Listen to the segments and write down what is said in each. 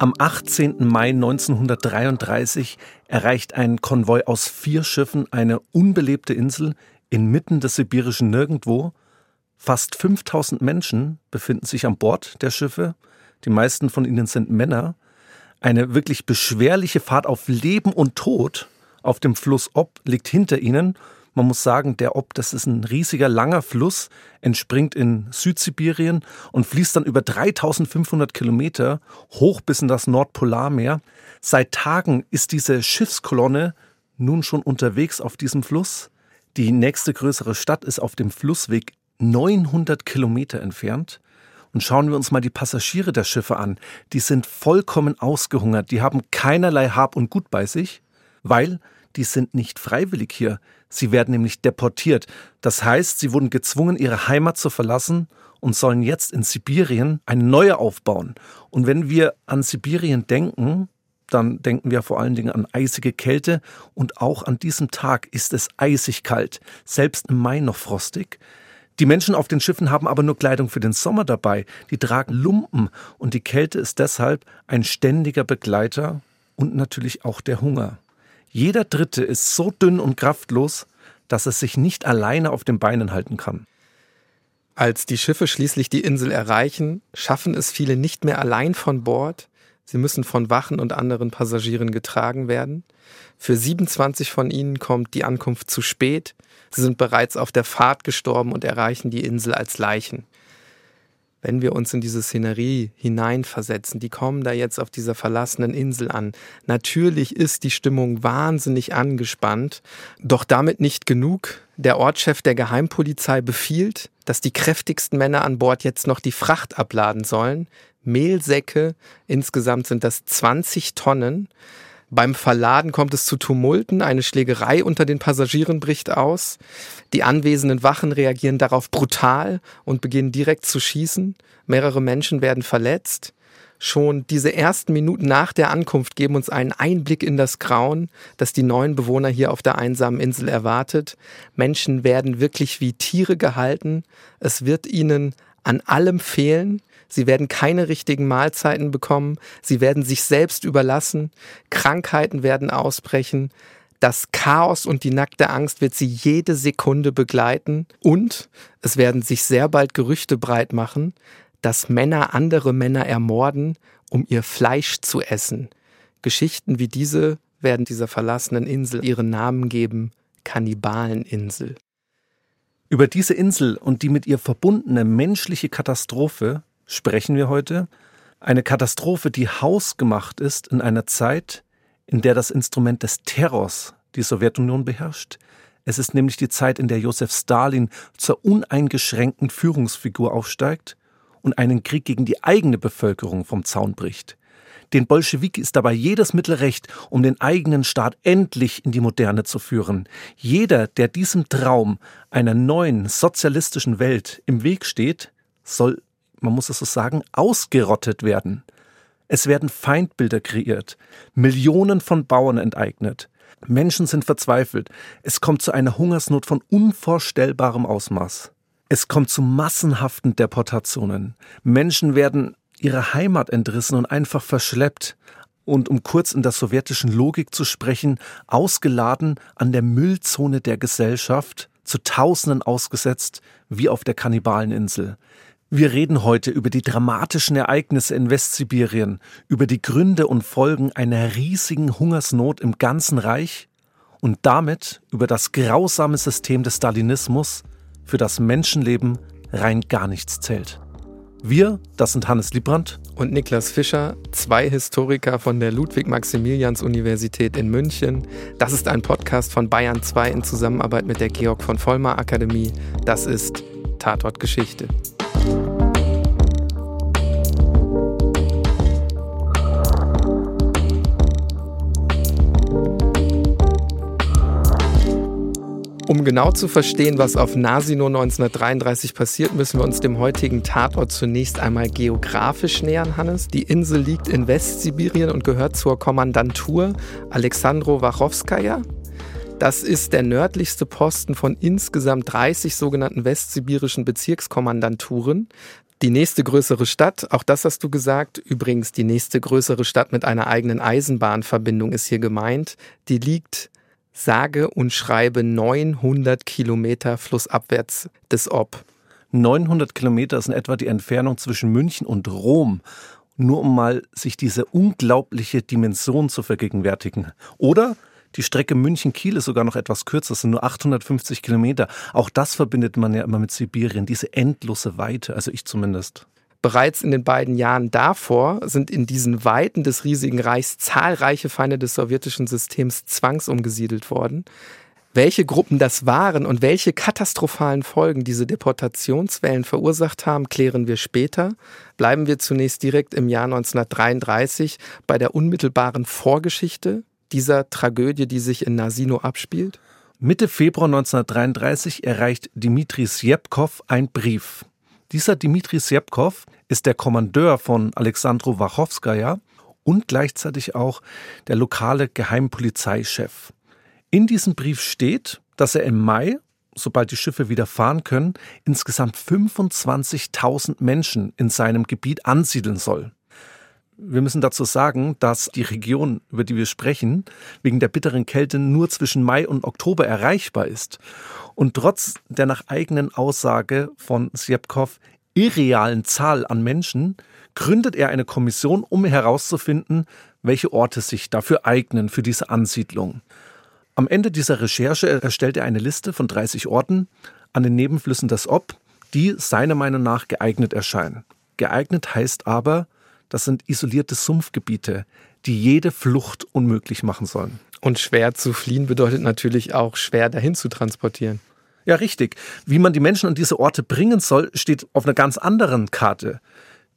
Am 18. Mai 1933 erreicht ein Konvoi aus vier Schiffen eine unbelebte Insel inmitten des sibirischen Nirgendwo. Fast 5000 Menschen befinden sich an Bord der Schiffe. Die meisten von ihnen sind Männer. Eine wirklich beschwerliche Fahrt auf Leben und Tod auf dem Fluss Ob liegt hinter ihnen man muss sagen, der Ob, das ist ein riesiger, langer Fluss, entspringt in Südsibirien und fließt dann über 3500 Kilometer hoch bis in das Nordpolarmeer. Seit Tagen ist diese Schiffskolonne nun schon unterwegs auf diesem Fluss. Die nächste größere Stadt ist auf dem Flussweg 900 Kilometer entfernt. Und schauen wir uns mal die Passagiere der Schiffe an. Die sind vollkommen ausgehungert. Die haben keinerlei Hab und Gut bei sich, weil die sind nicht freiwillig hier. Sie werden nämlich deportiert. Das heißt, sie wurden gezwungen, ihre Heimat zu verlassen und sollen jetzt in Sibirien eine neue aufbauen. Und wenn wir an Sibirien denken, dann denken wir vor allen Dingen an eisige Kälte und auch an diesem Tag ist es eisig kalt, selbst im Mai noch frostig. Die Menschen auf den Schiffen haben aber nur Kleidung für den Sommer dabei, die tragen Lumpen und die Kälte ist deshalb ein ständiger Begleiter und natürlich auch der Hunger. Jeder Dritte ist so dünn und kraftlos, dass es sich nicht alleine auf den Beinen halten kann. Als die Schiffe schließlich die Insel erreichen, schaffen es viele nicht mehr allein von Bord. Sie müssen von Wachen und anderen Passagieren getragen werden. Für 27 von ihnen kommt die Ankunft zu spät. Sie sind bereits auf der Fahrt gestorben und erreichen die Insel als Leichen wenn wir uns in diese Szenerie hineinversetzen, die kommen da jetzt auf dieser verlassenen Insel an. Natürlich ist die Stimmung wahnsinnig angespannt, doch damit nicht genug. Der Ortschef der Geheimpolizei befiehlt, dass die kräftigsten Männer an Bord jetzt noch die Fracht abladen sollen. Mehlsäcke, insgesamt sind das 20 Tonnen. Beim Verladen kommt es zu Tumulten, eine Schlägerei unter den Passagieren bricht aus. Die anwesenden Wachen reagieren darauf brutal und beginnen direkt zu schießen. Mehrere Menschen werden verletzt. Schon diese ersten Minuten nach der Ankunft geben uns einen Einblick in das Grauen, das die neuen Bewohner hier auf der einsamen Insel erwartet. Menschen werden wirklich wie Tiere gehalten. Es wird ihnen an allem fehlen. Sie werden keine richtigen Mahlzeiten bekommen. Sie werden sich selbst überlassen. Krankheiten werden ausbrechen. Das Chaos und die nackte Angst wird sie jede Sekunde begleiten. Und es werden sich sehr bald Gerüchte breit machen, dass Männer andere Männer ermorden, um ihr Fleisch zu essen. Geschichten wie diese werden dieser verlassenen Insel ihren Namen geben, Kannibaleninsel. Über diese Insel und die mit ihr verbundene menschliche Katastrophe sprechen wir heute. Eine Katastrophe, die hausgemacht ist in einer Zeit, in der das Instrument des Terrors die Sowjetunion beherrscht. Es ist nämlich die Zeit, in der Josef Stalin zur uneingeschränkten Führungsfigur aufsteigt und einen Krieg gegen die eigene Bevölkerung vom Zaun bricht. Den Bolschewiki ist dabei jedes Mittel recht, um den eigenen Staat endlich in die Moderne zu führen. Jeder, der diesem Traum einer neuen sozialistischen Welt im Weg steht, soll man muss es so sagen, ausgerottet werden. Es werden Feindbilder kreiert, Millionen von Bauern enteignet, Menschen sind verzweifelt, es kommt zu einer Hungersnot von unvorstellbarem Ausmaß. Es kommt zu massenhaften Deportationen. Menschen werden ihrer Heimat entrissen und einfach verschleppt und um kurz in der sowjetischen Logik zu sprechen, ausgeladen an der Müllzone der Gesellschaft, zu Tausenden ausgesetzt, wie auf der Kannibaleninsel. Wir reden heute über die dramatischen Ereignisse in Westsibirien, über die Gründe und Folgen einer riesigen Hungersnot im ganzen Reich und damit über das grausame System des Stalinismus, für das Menschenleben rein gar nichts zählt. Wir, das sind Hannes Liebrandt und Niklas Fischer, zwei Historiker von der Ludwig-Maximilians-Universität in München. Das ist ein Podcast von Bayern 2 in Zusammenarbeit mit der Georg von Vollmar Akademie. Das ist Tatort Geschichte. Um genau zu verstehen, was auf Nasino 1933 passiert, müssen wir uns dem heutigen Tatort zunächst einmal geografisch nähern, Hannes. Die Insel liegt in Westsibirien und gehört zur Kommandantur Alexandro Wachowskaja. Das ist der nördlichste Posten von insgesamt 30 sogenannten westsibirischen Bezirkskommandanturen. Die nächste größere Stadt, auch das hast du gesagt, übrigens die nächste größere Stadt mit einer eigenen Eisenbahnverbindung ist hier gemeint, die liegt sage und schreibe 900 Kilometer flussabwärts des Ob. 900 Kilometer ist in etwa die Entfernung zwischen München und Rom. Nur um mal sich diese unglaubliche Dimension zu vergegenwärtigen. Oder die Strecke München-Kiel ist sogar noch etwas kürzer, es sind nur 850 Kilometer. Auch das verbindet man ja immer mit Sibirien, diese endlose Weite, also ich zumindest. Bereits in den beiden Jahren davor sind in diesen Weiten des riesigen Reichs zahlreiche Feinde des sowjetischen Systems zwangsumgesiedelt worden. Welche Gruppen das waren und welche katastrophalen Folgen diese Deportationswellen verursacht haben, klären wir später. Bleiben wir zunächst direkt im Jahr 1933 bei der unmittelbaren Vorgeschichte dieser Tragödie, die sich in Nasino abspielt? Mitte Februar 1933 erreicht Dmitri Sjepkow ein Brief. Dieser Dmitri Sjepkow ist der Kommandeur von Alexandro Wachowskaja und gleichzeitig auch der lokale Geheimpolizeichef. In diesem Brief steht, dass er im Mai, sobald die Schiffe wieder fahren können, insgesamt 25.000 Menschen in seinem Gebiet ansiedeln soll. Wir müssen dazu sagen, dass die Region, über die wir sprechen, wegen der bitteren Kälte nur zwischen Mai und Oktober erreichbar ist. Und trotz der nach eigenen Aussage von Sjepkow irrealen Zahl an Menschen gründet er eine Kommission, um herauszufinden, welche Orte sich dafür eignen für diese Ansiedlung. Am Ende dieser Recherche erstellt er eine Liste von 30 Orten an den Nebenflüssen des Ob, die seiner Meinung nach geeignet erscheinen. Geeignet heißt aber, das sind isolierte Sumpfgebiete, die jede Flucht unmöglich machen sollen. Und schwer zu fliehen bedeutet natürlich auch schwer dahin zu transportieren. Ja, richtig. Wie man die Menschen an diese Orte bringen soll, steht auf einer ganz anderen Karte.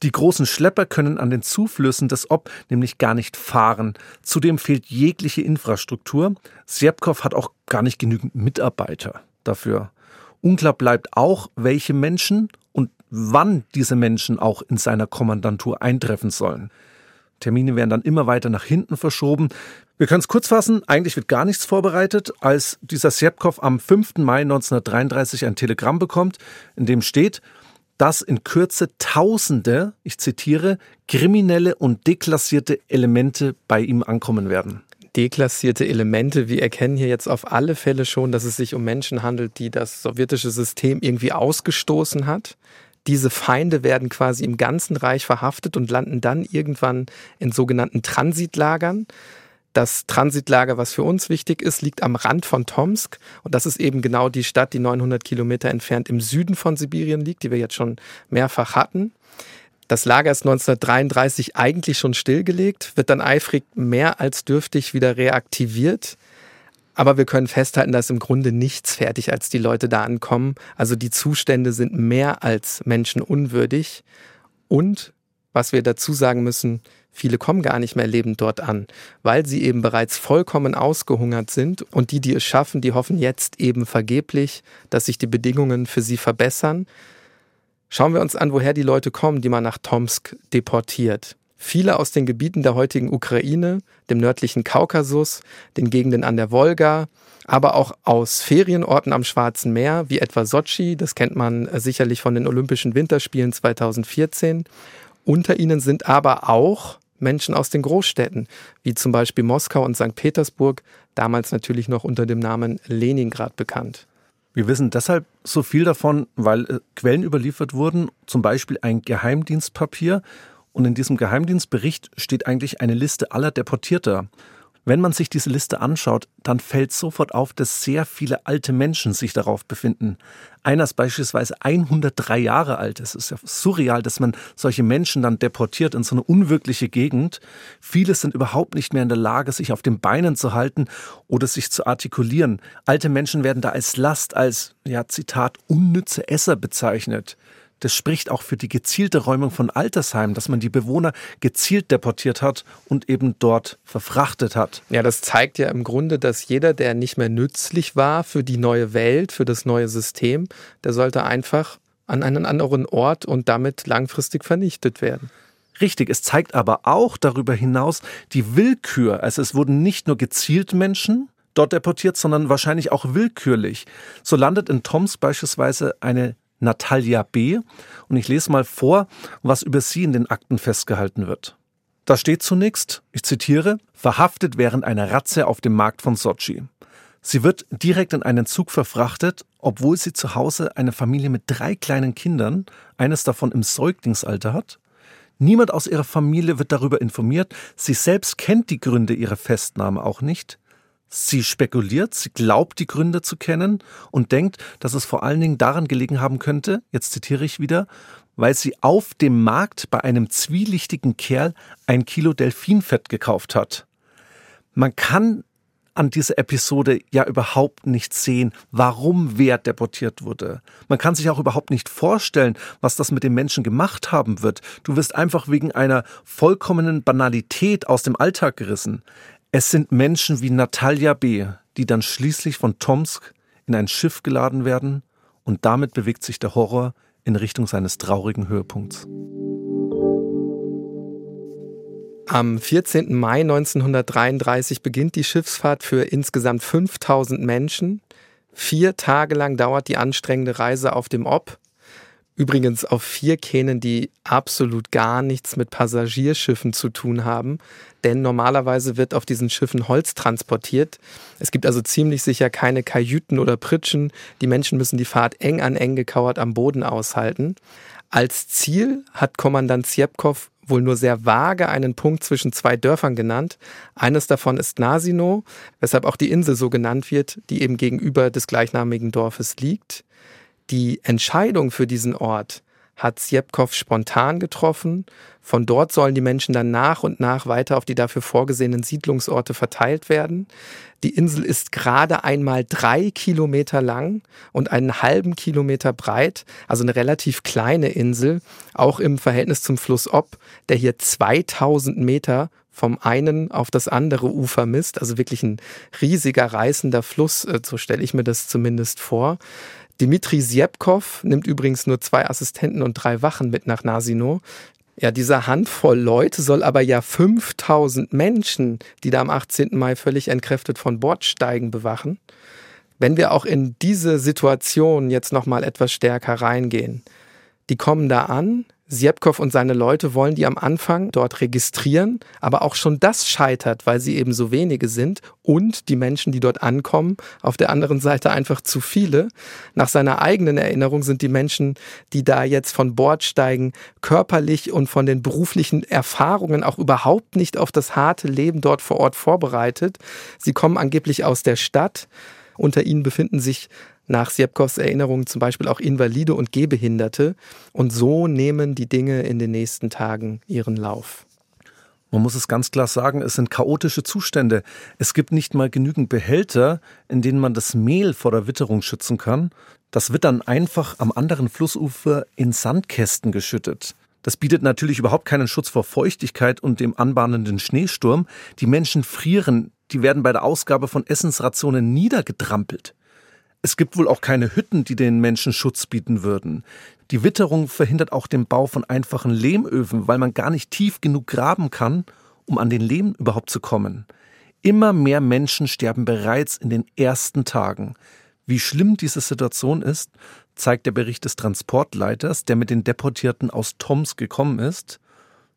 Die großen Schlepper können an den Zuflüssen des Ob nämlich gar nicht fahren. Zudem fehlt jegliche Infrastruktur. Sjepkow hat auch gar nicht genügend Mitarbeiter dafür. Unklar bleibt auch, welche Menschen wann diese Menschen auch in seiner Kommandantur eintreffen sollen. Termine werden dann immer weiter nach hinten verschoben. Wir können es kurz fassen, eigentlich wird gar nichts vorbereitet, als dieser Sjepkow am 5. Mai 1933 ein Telegramm bekommt, in dem steht, dass in Kürze Tausende, ich zitiere, kriminelle und deklassierte Elemente bei ihm ankommen werden deklassierte Elemente. Wir erkennen hier jetzt auf alle Fälle schon, dass es sich um Menschen handelt, die das sowjetische System irgendwie ausgestoßen hat. Diese Feinde werden quasi im ganzen Reich verhaftet und landen dann irgendwann in sogenannten Transitlagern. Das Transitlager, was für uns wichtig ist, liegt am Rand von Tomsk. Und das ist eben genau die Stadt, die 900 Kilometer entfernt im Süden von Sibirien liegt, die wir jetzt schon mehrfach hatten. Das Lager ist 1933 eigentlich schon stillgelegt, wird dann eifrig mehr als dürftig wieder reaktiviert. Aber wir können festhalten, dass im Grunde nichts fertig, als die Leute da ankommen. Also die Zustände sind mehr als menschenunwürdig. Und was wir dazu sagen müssen, viele kommen gar nicht mehr lebend dort an, weil sie eben bereits vollkommen ausgehungert sind. Und die, die es schaffen, die hoffen jetzt eben vergeblich, dass sich die Bedingungen für sie verbessern. Schauen wir uns an, woher die Leute kommen, die man nach Tomsk deportiert. Viele aus den Gebieten der heutigen Ukraine, dem nördlichen Kaukasus, den Gegenden an der Wolga, aber auch aus Ferienorten am Schwarzen Meer, wie etwa Sochi, das kennt man äh, sicherlich von den Olympischen Winterspielen 2014. Unter ihnen sind aber auch Menschen aus den Großstädten, wie zum Beispiel Moskau und St. Petersburg, damals natürlich noch unter dem Namen Leningrad bekannt. Wir wissen deshalb so viel davon, weil äh, Quellen überliefert wurden, zum Beispiel ein Geheimdienstpapier, und in diesem Geheimdienstbericht steht eigentlich eine Liste aller Deportierter. Wenn man sich diese Liste anschaut, dann fällt sofort auf, dass sehr viele alte Menschen sich darauf befinden. Einer ist beispielsweise 103 Jahre alt. Es ist ja surreal, dass man solche Menschen dann deportiert in so eine unwirkliche Gegend. Viele sind überhaupt nicht mehr in der Lage, sich auf den Beinen zu halten oder sich zu artikulieren. Alte Menschen werden da als Last, als, ja, Zitat, unnütze Esser bezeichnet das spricht auch für die gezielte Räumung von Altersheimen, dass man die Bewohner gezielt deportiert hat und eben dort verfrachtet hat. Ja, das zeigt ja im Grunde, dass jeder, der nicht mehr nützlich war für die neue Welt, für das neue System, der sollte einfach an einen anderen Ort und damit langfristig vernichtet werden. Richtig, es zeigt aber auch darüber hinaus die Willkür. Also es wurden nicht nur gezielt Menschen dort deportiert, sondern wahrscheinlich auch willkürlich. So landet in Toms beispielsweise eine Natalia B. Und ich lese mal vor, was über sie in den Akten festgehalten wird. Da steht zunächst, ich zitiere, verhaftet während einer Ratze auf dem Markt von Sochi. Sie wird direkt in einen Zug verfrachtet, obwohl sie zu Hause eine Familie mit drei kleinen Kindern, eines davon im Säuglingsalter hat. Niemand aus ihrer Familie wird darüber informiert. Sie selbst kennt die Gründe ihrer Festnahme auch nicht. Sie spekuliert, sie glaubt die Gründe zu kennen und denkt, dass es vor allen Dingen daran gelegen haben könnte, jetzt zitiere ich wieder, weil sie auf dem Markt bei einem zwielichtigen Kerl ein Kilo Delfinfett gekauft hat. Man kann an dieser Episode ja überhaupt nicht sehen, warum wer deportiert wurde. Man kann sich auch überhaupt nicht vorstellen, was das mit den Menschen gemacht haben wird. Du wirst einfach wegen einer vollkommenen Banalität aus dem Alltag gerissen. Es sind Menschen wie Natalia B., die dann schließlich von Tomsk in ein Schiff geladen werden und damit bewegt sich der Horror in Richtung seines traurigen Höhepunkts. Am 14. Mai 1933 beginnt die Schiffsfahrt für insgesamt 5000 Menschen. Vier Tage lang dauert die anstrengende Reise auf dem Ob. Übrigens auf vier Kähnen, die absolut gar nichts mit Passagierschiffen zu tun haben, denn normalerweise wird auf diesen Schiffen Holz transportiert. Es gibt also ziemlich sicher keine Kajüten oder Pritschen. Die Menschen müssen die Fahrt eng an eng gekauert am Boden aushalten. Als Ziel hat Kommandant Siepkov wohl nur sehr vage einen Punkt zwischen zwei Dörfern genannt. Eines davon ist Nasino, weshalb auch die Insel so genannt wird, die eben gegenüber des gleichnamigen Dorfes liegt. Die Entscheidung für diesen Ort hat Sjepkov spontan getroffen. Von dort sollen die Menschen dann nach und nach weiter auf die dafür vorgesehenen Siedlungsorte verteilt werden. Die Insel ist gerade einmal drei Kilometer lang und einen halben Kilometer breit, also eine relativ kleine Insel, auch im Verhältnis zum Fluss Ob, der hier 2000 Meter vom einen auf das andere Ufer misst, also wirklich ein riesiger reißender Fluss, äh, so stelle ich mir das zumindest vor. Dimitri Siepkov nimmt übrigens nur zwei Assistenten und drei Wachen mit nach Nasino. Ja, diese Handvoll Leute soll aber ja 5000 Menschen, die da am 18. Mai völlig entkräftet von Bord steigen, bewachen. Wenn wir auch in diese Situation jetzt nochmal etwas stärker reingehen. Die kommen da an, Siepkov und seine Leute wollen die am Anfang dort registrieren, aber auch schon das scheitert, weil sie eben so wenige sind und die Menschen, die dort ankommen, auf der anderen Seite einfach zu viele. Nach seiner eigenen Erinnerung sind die Menschen, die da jetzt von Bord steigen, körperlich und von den beruflichen Erfahrungen auch überhaupt nicht auf das harte Leben dort vor Ort vorbereitet. Sie kommen angeblich aus der Stadt. Unter ihnen befinden sich nach Siepkovs Erinnerung zum Beispiel auch Invalide und Gehbehinderte. Und so nehmen die Dinge in den nächsten Tagen ihren Lauf. Man muss es ganz klar sagen, es sind chaotische Zustände. Es gibt nicht mal genügend Behälter, in denen man das Mehl vor der Witterung schützen kann. Das wird dann einfach am anderen Flussufer in Sandkästen geschüttet. Das bietet natürlich überhaupt keinen Schutz vor Feuchtigkeit und dem anbahnenden Schneesturm. Die Menschen frieren, die werden bei der Ausgabe von Essensrationen niedergetrampelt. Es gibt wohl auch keine Hütten, die den Menschen Schutz bieten würden. Die Witterung verhindert auch den Bau von einfachen Lehmöfen, weil man gar nicht tief genug graben kann, um an den Lehm überhaupt zu kommen. Immer mehr Menschen sterben bereits in den ersten Tagen. Wie schlimm diese Situation ist, zeigt der Bericht des Transportleiters, der mit den Deportierten aus Toms gekommen ist.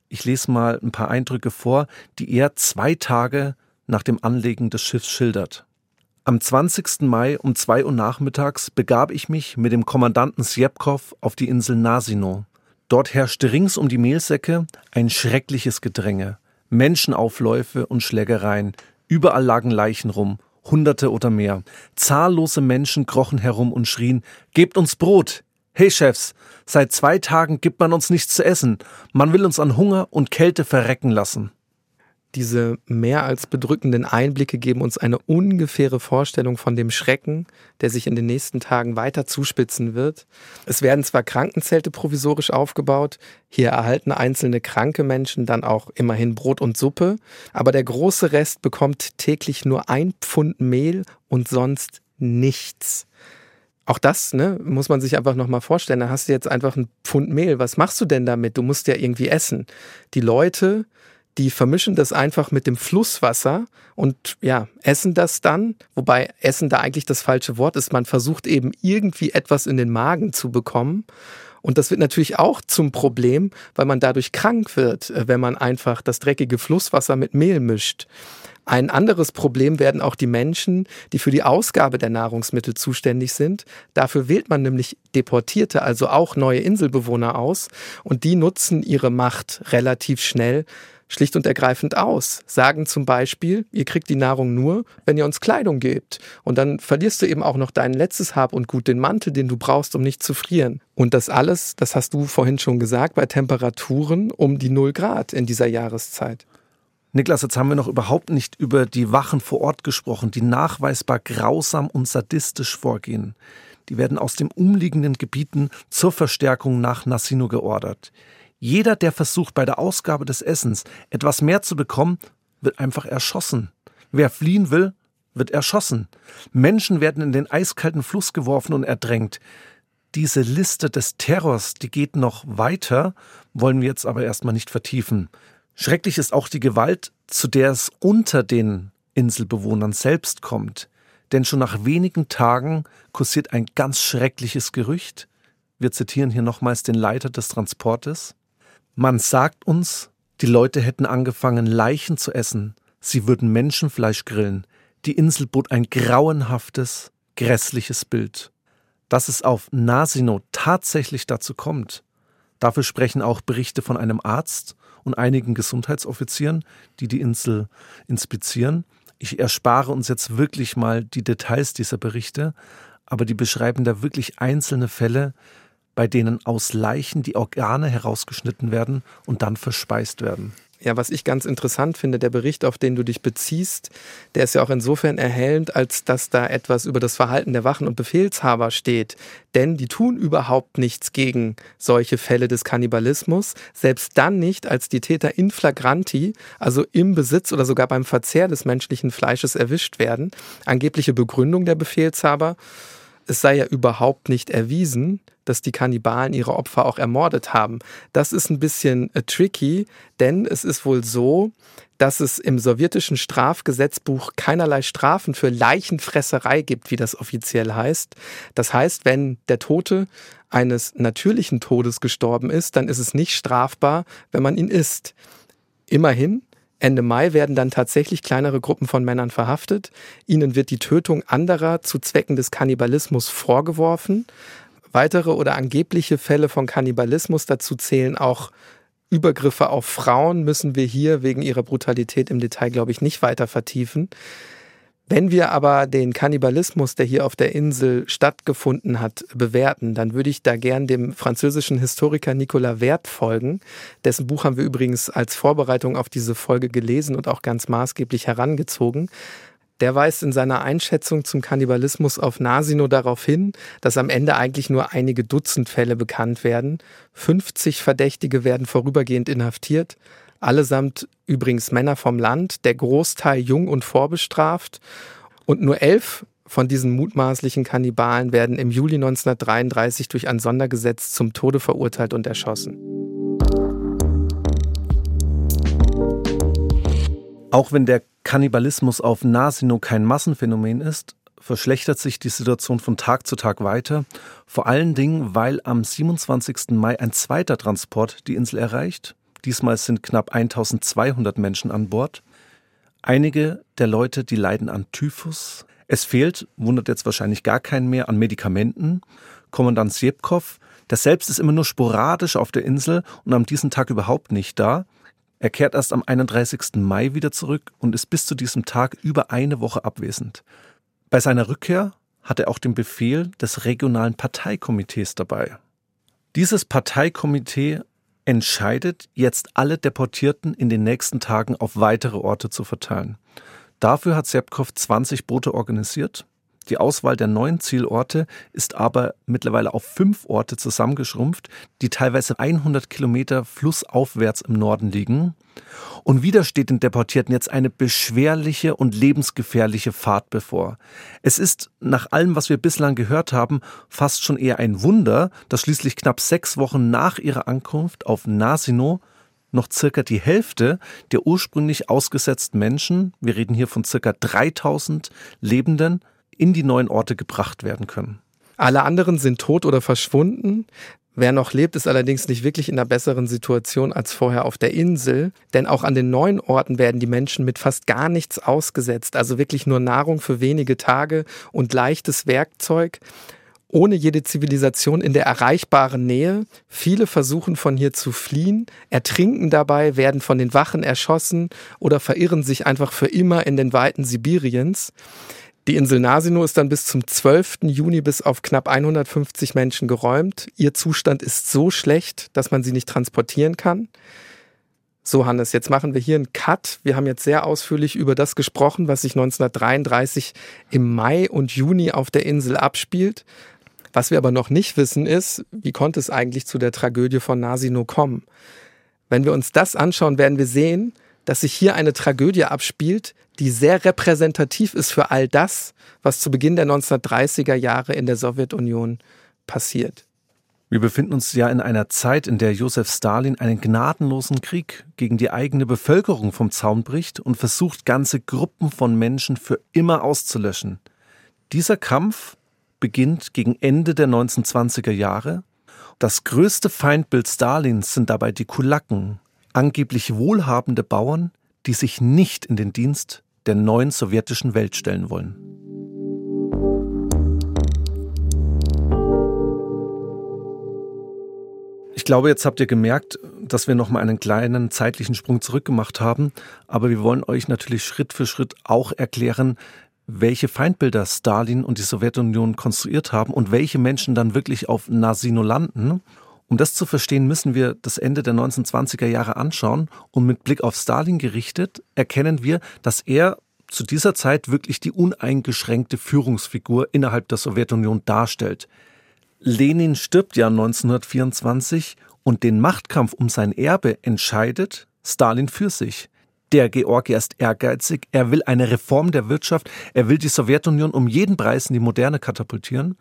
Ich lese mal ein paar Eindrücke vor, die er zwei Tage nach dem Anlegen des Schiffs schildert. Am 20. Mai um 2 Uhr nachmittags begab ich mich mit dem Kommandanten Sjepkov auf die Insel Nasino. Dort herrschte rings um die Mehlsäcke ein schreckliches Gedränge. Menschenaufläufe und Schlägereien. Überall lagen Leichen rum, Hunderte oder mehr. Zahllose Menschen krochen herum und schrien, Gebt uns Brot! Hey Chefs, seit zwei Tagen gibt man uns nichts zu essen. Man will uns an Hunger und Kälte verrecken lassen. Diese mehr als bedrückenden Einblicke geben uns eine ungefähre Vorstellung von dem Schrecken, der sich in den nächsten Tagen weiter zuspitzen wird. Es werden zwar Krankenzelte provisorisch aufgebaut, hier erhalten einzelne kranke Menschen dann auch immerhin Brot und Suppe, aber der große Rest bekommt täglich nur ein Pfund Mehl und sonst nichts. Auch das ne, muss man sich einfach nochmal vorstellen. Da hast du jetzt einfach ein Pfund Mehl. Was machst du denn damit? Du musst ja irgendwie essen. Die Leute Die vermischen das einfach mit dem Flusswasser und ja, essen das dann, wobei essen da eigentlich das falsche Wort ist. Man versucht eben irgendwie etwas in den Magen zu bekommen. Und das wird natürlich auch zum Problem, weil man dadurch krank wird, äh, wenn man einfach das dreckige Flusswasser mit Mehl mischt. Ein anderes Problem werden auch die Menschen, die für die Ausgabe der Nahrungsmittel zuständig sind. Dafür wählt man nämlich Deportierte, also auch neue Inselbewohner aus. Und die nutzen ihre Macht relativ schnell schlicht und ergreifend aus. Sagen zum Beispiel, ihr kriegt die Nahrung nur, wenn ihr uns Kleidung gebt. Und dann verlierst du eben auch noch dein letztes Hab und Gut, den Mantel, den du brauchst, um nicht zu frieren. Und das alles, das hast du vorhin schon gesagt, bei Temperaturen um die 0 Grad in dieser Jahreszeit. Niklas, jetzt haben wir noch überhaupt nicht über die Wachen vor Ort gesprochen, die nachweisbar grausam und sadistisch vorgehen. Die werden aus den umliegenden Gebieten zur Verstärkung nach Nassino geordert. Jeder, der versucht, bei der Ausgabe des Essens etwas mehr zu bekommen, wird einfach erschossen. Wer fliehen will, wird erschossen. Menschen werden in den eiskalten Fluss geworfen und erdrängt. Diese Liste des Terrors, die geht noch weiter, wollen wir jetzt aber erstmal nicht vertiefen. Schrecklich ist auch die Gewalt, zu der es unter den Inselbewohnern selbst kommt. Denn schon nach wenigen Tagen kursiert ein ganz schreckliches Gerücht. Wir zitieren hier nochmals den Leiter des Transportes. Man sagt uns, die Leute hätten angefangen, Leichen zu essen. Sie würden Menschenfleisch grillen. Die Insel bot ein grauenhaftes, grässliches Bild. Dass es auf Nasino tatsächlich dazu kommt, dafür sprechen auch Berichte von einem Arzt und einigen Gesundheitsoffizieren, die die Insel inspizieren. Ich erspare uns jetzt wirklich mal die Details dieser Berichte, aber die beschreiben da wirklich einzelne Fälle, bei denen aus Leichen die Organe herausgeschnitten werden und dann verspeist werden. Ja, was ich ganz interessant finde, der Bericht, auf den du dich beziehst, der ist ja auch insofern erhellend, als dass da etwas über das Verhalten der Wachen und Befehlshaber steht. Denn die tun überhaupt nichts gegen solche Fälle des Kannibalismus, selbst dann nicht, als die Täter in flagranti, also im Besitz oder sogar beim Verzehr des menschlichen Fleisches erwischt werden. Angebliche Begründung der Befehlshaber, es sei ja überhaupt nicht erwiesen, dass die Kannibalen ihre Opfer auch ermordet haben. Das ist ein bisschen äh, tricky, denn es ist wohl so, dass es im sowjetischen Strafgesetzbuch keinerlei Strafen für Leichenfresserei gibt, wie das offiziell heißt. Das heißt, wenn der Tote eines natürlichen Todes gestorben ist, dann ist es nicht strafbar, wenn man ihn isst. Immerhin Ende Mai werden dann tatsächlich kleinere Gruppen von Männern verhaftet. Ihnen wird die Tötung anderer zu Zwecken des Kannibalismus vorgeworfen. Weitere oder angebliche Fälle von Kannibalismus dazu zählen auch Übergriffe auf Frauen, müssen wir hier wegen ihrer Brutalität im Detail, glaube ich, nicht weiter vertiefen. Wenn wir aber den Kannibalismus, der hier auf der Insel stattgefunden hat, bewerten, dann würde ich da gern dem französischen Historiker Nicolas Wert folgen. Dessen Buch haben wir übrigens als Vorbereitung auf diese Folge gelesen und auch ganz maßgeblich herangezogen. Der weist in seiner Einschätzung zum Kannibalismus auf Nasino darauf hin, dass am Ende eigentlich nur einige Dutzend Fälle bekannt werden. 50 Verdächtige werden vorübergehend inhaftiert, allesamt übrigens Männer vom Land, der Großteil jung und vorbestraft. Und nur elf von diesen mutmaßlichen Kannibalen werden im Juli 1933 durch ein Sondergesetz zum Tode verurteilt und erschossen. Auch wenn der Kannibalismus auf Nasino kein Massenphänomen ist, verschlechtert sich die Situation von Tag zu Tag weiter, vor allen Dingen, weil am 27. Mai ein zweiter Transport die Insel erreicht. Diesmal sind knapp 1200 Menschen an Bord. Einige der Leute, die leiden an Typhus. Es fehlt, wundert jetzt wahrscheinlich gar keinen mehr, an Medikamenten. Kommandant Sjepkov, der selbst ist immer nur sporadisch auf der Insel und am diesen Tag überhaupt nicht da. Er kehrt erst am 31. Mai wieder zurück und ist bis zu diesem Tag über eine Woche abwesend. Bei seiner Rückkehr hat er auch den Befehl des regionalen Parteikomitees dabei. Dieses Parteikomitee entscheidet, jetzt alle Deportierten in den nächsten Tagen auf weitere Orte zu verteilen. Dafür hat Sepkov 20 Boote organisiert die Auswahl der neuen Zielorte ist aber mittlerweile auf fünf Orte zusammengeschrumpft, die teilweise 100 Kilometer flussaufwärts im Norden liegen. Und wieder steht den Deportierten jetzt eine beschwerliche und lebensgefährliche Fahrt bevor. Es ist, nach allem, was wir bislang gehört haben, fast schon eher ein Wunder, dass schließlich knapp sechs Wochen nach ihrer Ankunft auf Nasino noch circa die Hälfte der ursprünglich ausgesetzten Menschen, wir reden hier von circa 3000 Lebenden, in die neuen Orte gebracht werden können. Alle anderen sind tot oder verschwunden. Wer noch lebt, ist allerdings nicht wirklich in einer besseren Situation als vorher auf der Insel, denn auch an den neuen Orten werden die Menschen mit fast gar nichts ausgesetzt, also wirklich nur Nahrung für wenige Tage und leichtes Werkzeug ohne jede Zivilisation in der erreichbaren Nähe. Viele versuchen von hier zu fliehen, ertrinken dabei, werden von den Wachen erschossen oder verirren sich einfach für immer in den Weiten Sibiriens. Die Insel Nasino ist dann bis zum 12. Juni bis auf knapp 150 Menschen geräumt. Ihr Zustand ist so schlecht, dass man sie nicht transportieren kann. So, Hannes, jetzt machen wir hier einen Cut. Wir haben jetzt sehr ausführlich über das gesprochen, was sich 1933 im Mai und Juni auf der Insel abspielt. Was wir aber noch nicht wissen ist, wie konnte es eigentlich zu der Tragödie von Nasino kommen? Wenn wir uns das anschauen, werden wir sehen, dass sich hier eine Tragödie abspielt, die sehr repräsentativ ist für all das, was zu Beginn der 1930er Jahre in der Sowjetunion passiert. Wir befinden uns ja in einer Zeit, in der Josef Stalin einen gnadenlosen Krieg gegen die eigene Bevölkerung vom Zaun bricht und versucht, ganze Gruppen von Menschen für immer auszulöschen. Dieser Kampf beginnt gegen Ende der 1920er Jahre. Das größte Feindbild Stalins sind dabei die Kulaken, angeblich wohlhabende Bauern, die sich nicht in den Dienst der neuen sowjetischen Welt stellen wollen. Ich glaube, jetzt habt ihr gemerkt, dass wir noch mal einen kleinen zeitlichen Sprung zurückgemacht haben, aber wir wollen euch natürlich Schritt für Schritt auch erklären, welche Feindbilder Stalin und die Sowjetunion konstruiert haben und welche Menschen dann wirklich auf Nasino landen. Um das zu verstehen, müssen wir das Ende der 1920er Jahre anschauen und mit Blick auf Stalin gerichtet erkennen wir, dass er zu dieser Zeit wirklich die uneingeschränkte Führungsfigur innerhalb der Sowjetunion darstellt. Lenin stirbt ja 1924 und den Machtkampf um sein Erbe entscheidet Stalin für sich. Der Georgier ist ehrgeizig, er will eine Reform der Wirtschaft, er will die Sowjetunion um jeden Preis in die Moderne katapultieren.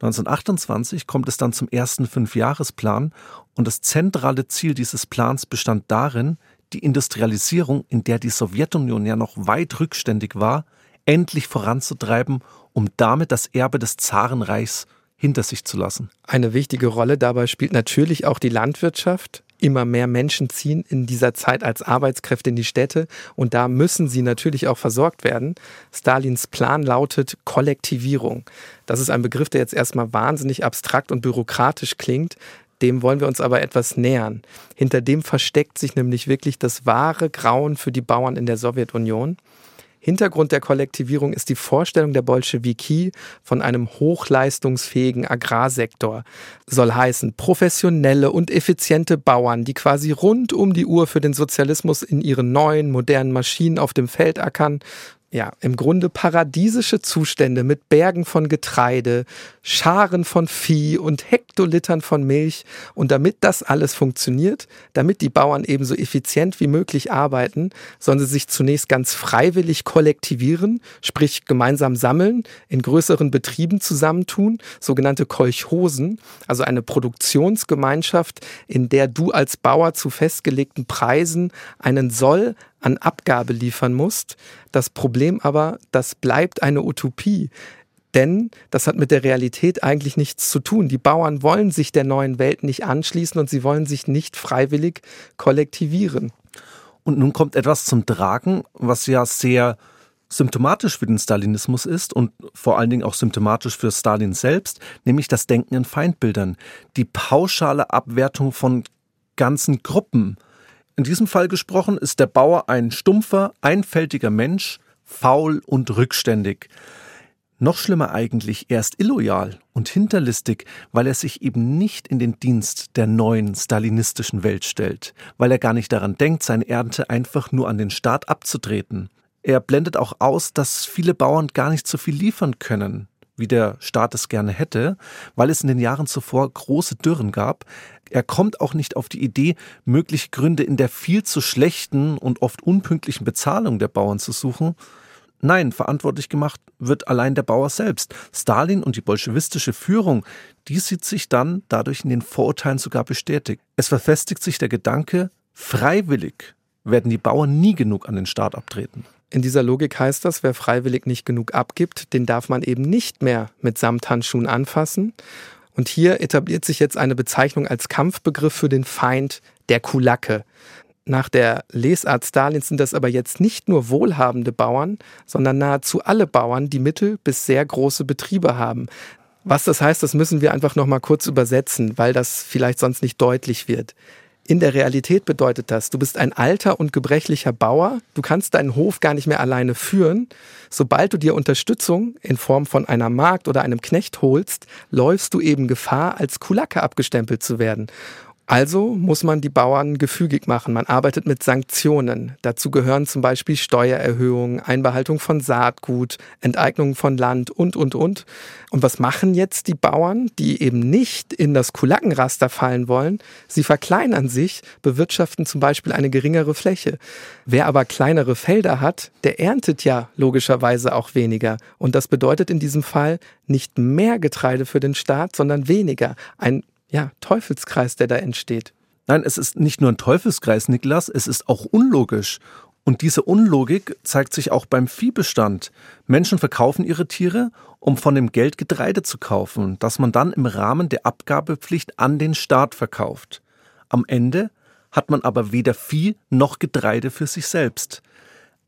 1928 kommt es dann zum ersten Fünfjahresplan und das zentrale Ziel dieses Plans bestand darin, die Industrialisierung, in der die Sowjetunion ja noch weit rückständig war, endlich voranzutreiben, um damit das Erbe des Zarenreichs hinter sich zu lassen. Eine wichtige Rolle dabei spielt natürlich auch die Landwirtschaft. Immer mehr Menschen ziehen in dieser Zeit als Arbeitskräfte in die Städte und da müssen sie natürlich auch versorgt werden. Stalins Plan lautet Kollektivierung. Das ist ein Begriff, der jetzt erstmal wahnsinnig abstrakt und bürokratisch klingt. Dem wollen wir uns aber etwas nähern. Hinter dem versteckt sich nämlich wirklich das wahre Grauen für die Bauern in der Sowjetunion. Hintergrund der Kollektivierung ist die Vorstellung der Bolschewiki von einem hochleistungsfähigen Agrarsektor. Soll heißen, professionelle und effiziente Bauern, die quasi rund um die Uhr für den Sozialismus in ihren neuen, modernen Maschinen auf dem Feld ackern ja, im Grunde paradiesische Zustände mit Bergen von Getreide, Scharen von Vieh und Hektolitern von Milch. Und damit das alles funktioniert, damit die Bauern ebenso effizient wie möglich arbeiten, sollen sie sich zunächst ganz freiwillig kollektivieren, sprich gemeinsam sammeln, in größeren Betrieben zusammentun, sogenannte Kolchosen, also eine Produktionsgemeinschaft, in der du als Bauer zu festgelegten Preisen einen Soll an Abgabe liefern musst. Das Problem aber, das bleibt eine Utopie. Denn das hat mit der Realität eigentlich nichts zu tun. Die Bauern wollen sich der neuen Welt nicht anschließen und sie wollen sich nicht freiwillig kollektivieren. Und nun kommt etwas zum Tragen, was ja sehr symptomatisch für den Stalinismus ist und vor allen Dingen auch symptomatisch für Stalin selbst, nämlich das Denken in Feindbildern. Die pauschale Abwertung von ganzen Gruppen. In diesem Fall gesprochen ist der Bauer ein stumpfer, einfältiger Mensch, faul und rückständig. Noch schlimmer eigentlich, er ist illoyal und hinterlistig, weil er sich eben nicht in den Dienst der neuen stalinistischen Welt stellt, weil er gar nicht daran denkt, seine Ernte einfach nur an den Staat abzutreten. Er blendet auch aus, dass viele Bauern gar nicht so viel liefern können, wie der Staat es gerne hätte, weil es in den Jahren zuvor große Dürren gab. Er kommt auch nicht auf die Idee, mögliche Gründe in der viel zu schlechten und oft unpünktlichen Bezahlung der Bauern zu suchen. Nein, verantwortlich gemacht wird allein der Bauer selbst. Stalin und die bolschewistische Führung, die sieht sich dann dadurch in den Vorurteilen sogar bestätigt. Es verfestigt sich der Gedanke, Freiwillig werden die Bauern nie genug an den Staat abtreten. In dieser Logik heißt das, wer freiwillig nicht genug abgibt, den darf man eben nicht mehr mit Samthandschuhen anfassen. Und hier etabliert sich jetzt eine Bezeichnung als Kampfbegriff für den Feind der Kulake. Nach der Lesart Stalins sind das aber jetzt nicht nur wohlhabende Bauern, sondern nahezu alle Bauern, die mittel bis sehr große Betriebe haben. Was das heißt, das müssen wir einfach noch mal kurz übersetzen, weil das vielleicht sonst nicht deutlich wird. In der Realität bedeutet das, du bist ein alter und gebrechlicher Bauer, du kannst deinen Hof gar nicht mehr alleine führen. Sobald du dir Unterstützung in Form von einer Magd oder einem Knecht holst, läufst du eben Gefahr, als Kulacke abgestempelt zu werden. Also muss man die Bauern gefügig machen. Man arbeitet mit Sanktionen. Dazu gehören zum Beispiel Steuererhöhungen, Einbehaltung von Saatgut, Enteignung von Land und, und, und. Und was machen jetzt die Bauern, die eben nicht in das Kulackenraster fallen wollen? Sie verkleinern sich, bewirtschaften zum Beispiel eine geringere Fläche. Wer aber kleinere Felder hat, der erntet ja logischerweise auch weniger. Und das bedeutet in diesem Fall nicht mehr Getreide für den Staat, sondern weniger. Ein ja, Teufelskreis, der da entsteht. Nein, es ist nicht nur ein Teufelskreis, Niklas, es ist auch unlogisch. Und diese Unlogik zeigt sich auch beim Viehbestand. Menschen verkaufen ihre Tiere, um von dem Geld Getreide zu kaufen, das man dann im Rahmen der Abgabepflicht an den Staat verkauft. Am Ende hat man aber weder Vieh noch Getreide für sich selbst.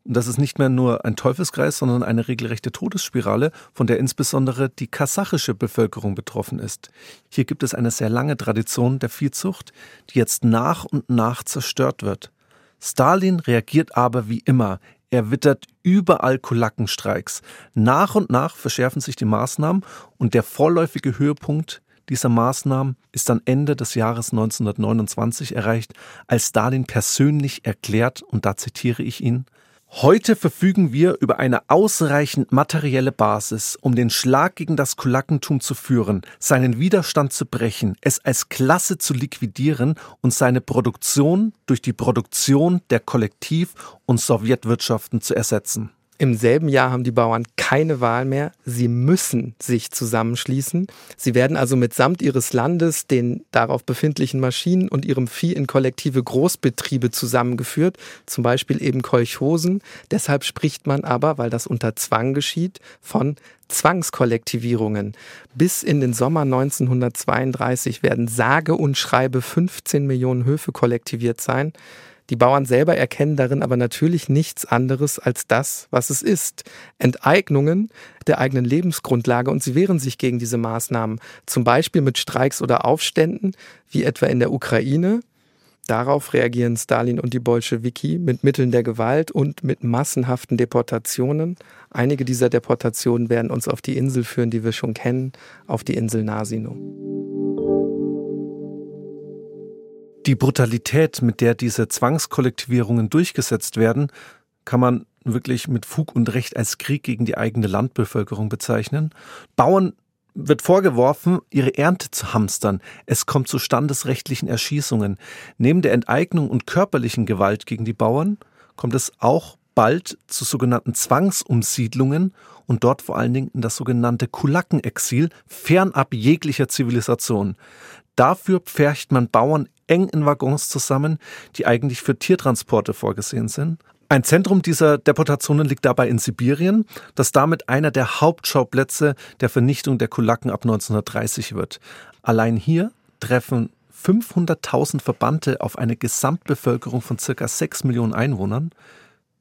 Und das ist nicht mehr nur ein Teufelskreis, sondern eine regelrechte Todesspirale, von der insbesondere die kasachische Bevölkerung betroffen ist. Hier gibt es eine sehr lange Tradition der Viehzucht, die jetzt nach und nach zerstört wird. Stalin reagiert aber wie immer. Er wittert überall Kulackenstreiks. Nach und nach verschärfen sich die Maßnahmen und der vorläufige Höhepunkt dieser Maßnahmen ist dann Ende des Jahres 1929 erreicht, als Stalin persönlich erklärt, und da zitiere ich ihn, Heute verfügen wir über eine ausreichend materielle Basis, um den Schlag gegen das Kulakentum zu führen, seinen Widerstand zu brechen, es als Klasse zu liquidieren und seine Produktion durch die Produktion der Kollektiv- und Sowjetwirtschaften zu ersetzen. Im selben Jahr haben die Bauern keine Wahl mehr. Sie müssen sich zusammenschließen. Sie werden also mitsamt ihres Landes, den darauf befindlichen Maschinen und ihrem Vieh in kollektive Großbetriebe zusammengeführt, zum Beispiel eben Kolchosen. Deshalb spricht man aber, weil das unter Zwang geschieht, von Zwangskollektivierungen. Bis in den Sommer 1932 werden sage und schreibe 15 Millionen Höfe kollektiviert sein. Die Bauern selber erkennen darin aber natürlich nichts anderes als das, was es ist. Enteignungen der eigenen Lebensgrundlage und sie wehren sich gegen diese Maßnahmen, zum Beispiel mit Streiks oder Aufständen, wie etwa in der Ukraine. Darauf reagieren Stalin und die Bolschewiki mit Mitteln der Gewalt und mit massenhaften Deportationen. Einige dieser Deportationen werden uns auf die Insel führen, die wir schon kennen, auf die Insel Nasino. Die Brutalität, mit der diese Zwangskollektivierungen durchgesetzt werden, kann man wirklich mit Fug und Recht als Krieg gegen die eigene Landbevölkerung bezeichnen. Bauern wird vorgeworfen, ihre Ernte zu hamstern. Es kommt zu standesrechtlichen Erschießungen. Neben der Enteignung und körperlichen Gewalt gegen die Bauern kommt es auch bald zu sogenannten Zwangsumsiedlungen und dort vor allen Dingen in das sogenannte Kulakenexil, fernab jeglicher Zivilisation. Dafür pfercht man Bauern eng in Waggons zusammen, die eigentlich für Tiertransporte vorgesehen sind. Ein Zentrum dieser Deportationen liegt dabei in Sibirien, das damit einer der Hauptschauplätze der Vernichtung der Kulaken ab 1930 wird. Allein hier treffen 500.000 Verbannte auf eine Gesamtbevölkerung von circa 6 Millionen Einwohnern.